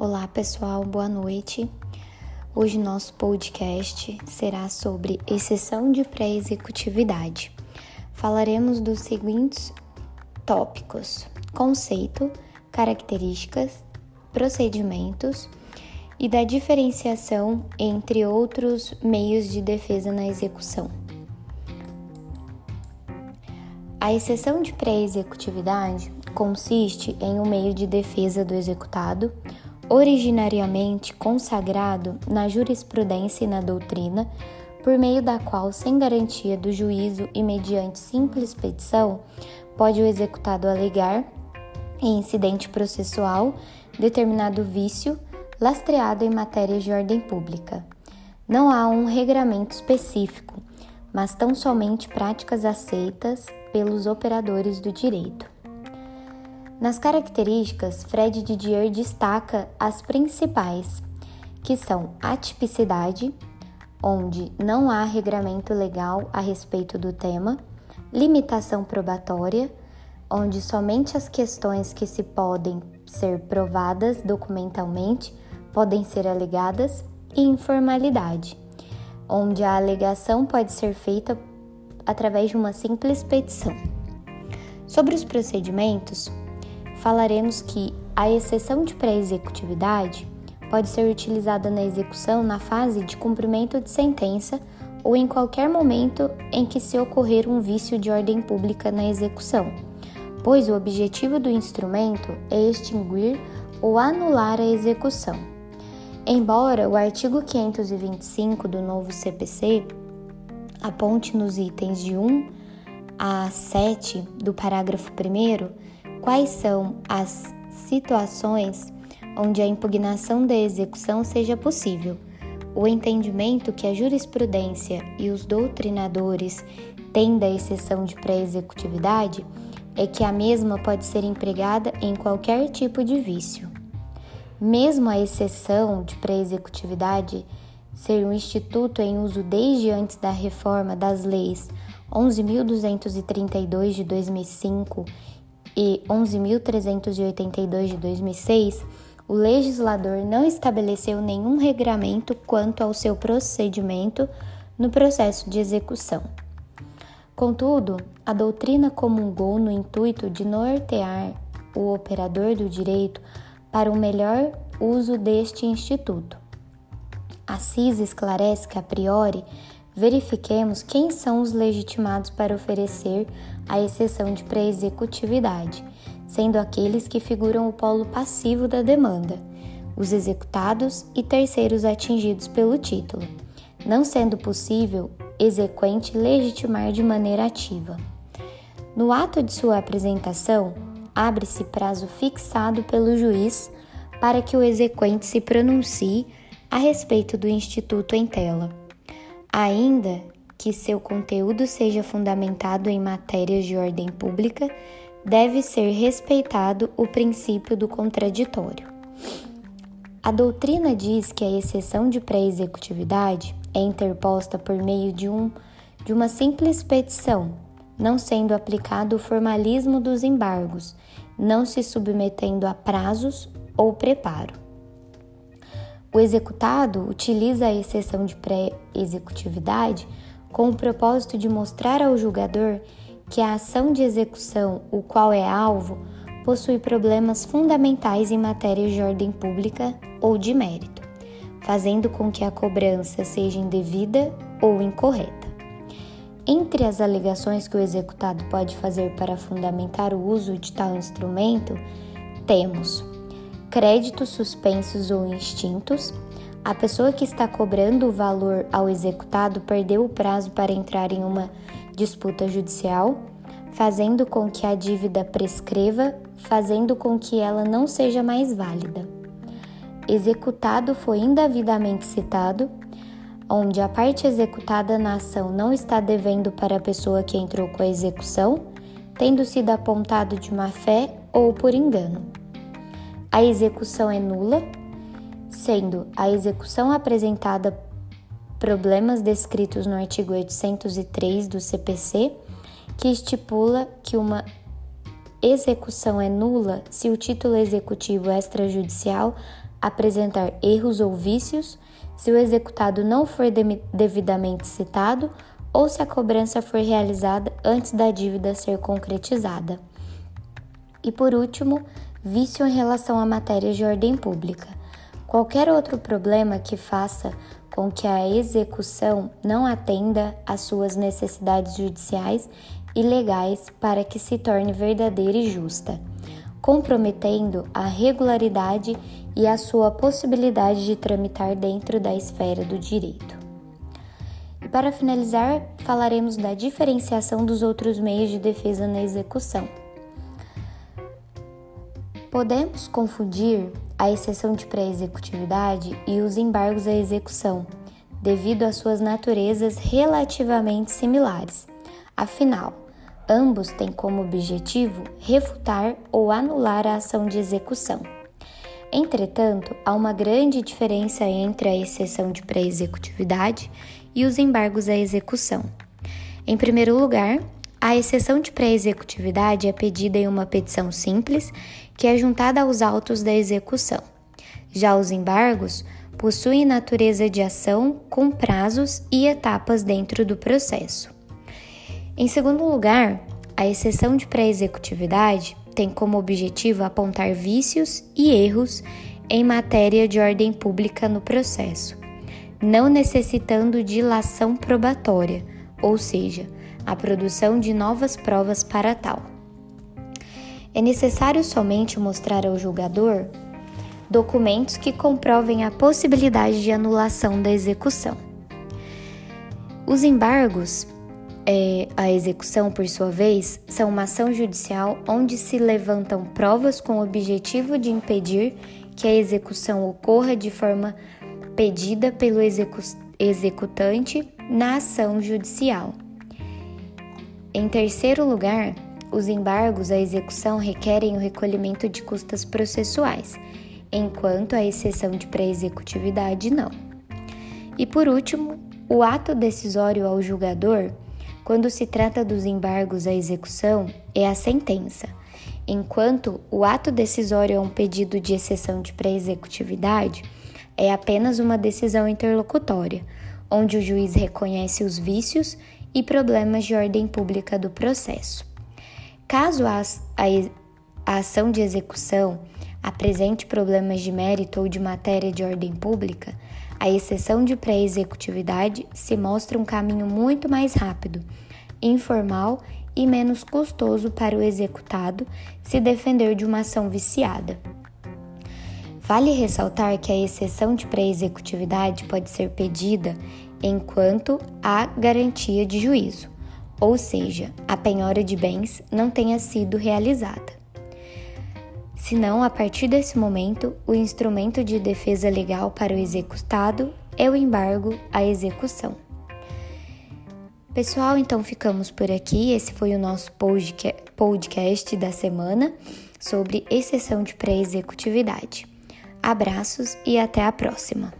Olá pessoal, boa noite. Hoje nosso podcast será sobre exceção de pré-executividade. Falaremos dos seguintes tópicos: conceito, características, procedimentos e da diferenciação entre outros meios de defesa na execução. A exceção de pré-executividade consiste em um meio de defesa do executado originariamente consagrado na jurisprudência e na doutrina, por meio da qual, sem garantia do juízo e mediante simples petição, pode o executado alegar, em incidente processual, determinado vício lastreado em matérias de ordem pública. Não há um regramento específico, mas tão somente práticas aceitas pelos operadores do direito. Nas características, Fred Didier destaca as principais, que são atipicidade, onde não há regramento legal a respeito do tema, limitação probatória, onde somente as questões que se podem ser provadas documentalmente podem ser alegadas, e informalidade, onde a alegação pode ser feita através de uma simples petição. Sobre os procedimentos, falaremos que a exceção de pré-executividade pode ser utilizada na execução na fase de cumprimento de sentença ou em qualquer momento em que se ocorrer um vício de ordem pública na execução, pois o objetivo do instrumento é extinguir ou anular a execução. Embora o artigo 525 do novo CPC aponte nos itens de 1 a 7 do parágrafo 1 quais são as situações onde a impugnação da execução seja possível. O entendimento que a jurisprudência e os doutrinadores têm da exceção de pré-executividade é que a mesma pode ser empregada em qualquer tipo de vício. Mesmo a exceção de pré-executividade ser um instituto em uso desde antes da reforma das leis 11.232 de 2005 e 11.382 de 2006, o legislador não estabeleceu nenhum regramento quanto ao seu procedimento no processo de execução. Contudo, a doutrina comungou no intuito de nortear o operador do direito para o melhor uso deste instituto. A CIS esclarece que, a priori, verifiquemos quem são os legitimados para oferecer a exceção de pré-executividade, sendo aqueles que figuram o polo passivo da demanda, os executados e terceiros atingidos pelo título, não sendo possível exequente legitimar de maneira ativa. No ato de sua apresentação, abre-se prazo fixado pelo juiz para que o exequente se pronuncie a respeito do instituto em tela ainda que seu conteúdo seja fundamentado em matérias de ordem pública, deve ser respeitado o princípio do contraditório. A doutrina diz que a exceção de pré-executividade é interposta por meio de, um, de uma simples petição, não sendo aplicado o formalismo dos embargos, não se submetendo a prazos ou preparo. O executado utiliza a exceção de pré-executividade com o propósito de mostrar ao julgador que a ação de execução, o qual é alvo, possui problemas fundamentais em matéria de ordem pública ou de mérito, fazendo com que a cobrança seja indevida ou incorreta. Entre as alegações que o executado pode fazer para fundamentar o uso de tal instrumento, temos créditos suspensos ou extintos, a pessoa que está cobrando o valor ao executado perdeu o prazo para entrar em uma disputa judicial, fazendo com que a dívida prescreva, fazendo com que ela não seja mais válida. Executado foi indevidamente citado, onde a parte executada na ação não está devendo para a pessoa que entrou com a execução, tendo sido apontado de má fé ou por engano a execução é nula, sendo a execução apresentada problemas descritos no artigo 803 do CPC, que estipula que uma execução é nula se o título executivo extrajudicial apresentar erros ou vícios, se o executado não for devidamente citado ou se a cobrança for realizada antes da dívida ser concretizada. E por último, vício em relação a matérias de ordem pública. Qualquer outro problema que faça com que a execução não atenda às suas necessidades judiciais e legais para que se torne verdadeira e justa, comprometendo a regularidade e a sua possibilidade de tramitar dentro da esfera do direito. E para finalizar, falaremos da diferenciação dos outros meios de defesa na execução. Podemos confundir a exceção de pré-executividade e os embargos à execução, devido às suas naturezas relativamente similares. Afinal, ambos têm como objetivo refutar ou anular a ação de execução. Entretanto, há uma grande diferença entre a exceção de pré-executividade e os embargos à execução. Em primeiro lugar, a exceção de pré-executividade é pedida em uma petição simples, que é juntada aos autos da execução. Já os embargos possuem natureza de ação com prazos e etapas dentro do processo. Em segundo lugar, a exceção de pré-executividade tem como objetivo apontar vícios e erros em matéria de ordem pública no processo, não necessitando dilação probatória, ou seja, a produção de novas provas para tal. É necessário somente mostrar ao julgador documentos que comprovem a possibilidade de anulação da execução. Os embargos é, execução, por sua vez, são uma ação judicial onde se levantam provas com o objetivo de impedir que a execução ocorra de forma pedida pelo execu executante na ação judicial. Em terceiro lugar, os embargos à execução requerem o recolhimento de custas processuais, enquanto a exceção de pré-executividade não. E por último, o ato decisório ao julgador quando se trata dos embargos à execução, é a sentença, enquanto o ato decisório é um pedido de exceção de pré-executividade, é apenas uma decisão interlocutória, onde o juiz reconhece os vícios e problemas de ordem pública do processo. Caso a, a, ação de execução apresente problemas de mérito ou de matéria de ordem pública, a exceção de pré-executividade se mostra um caminho muito mais rápido, informal e menos custoso para o executado se defender de uma ação viciada. Vale ressaltar que a exceção de pré-executividade pode ser pedida enquanto há garantia de juízo, ou seja, a penhora de bens não tenha sido realizada senão a partir desse momento o instrumento de defesa legal para o executado é o embargo à execução. Pessoal, então ficamos por aqui. Esse foi o nosso podcast da semana sobre exceção de pré-executividade. Abraços e até a próxima!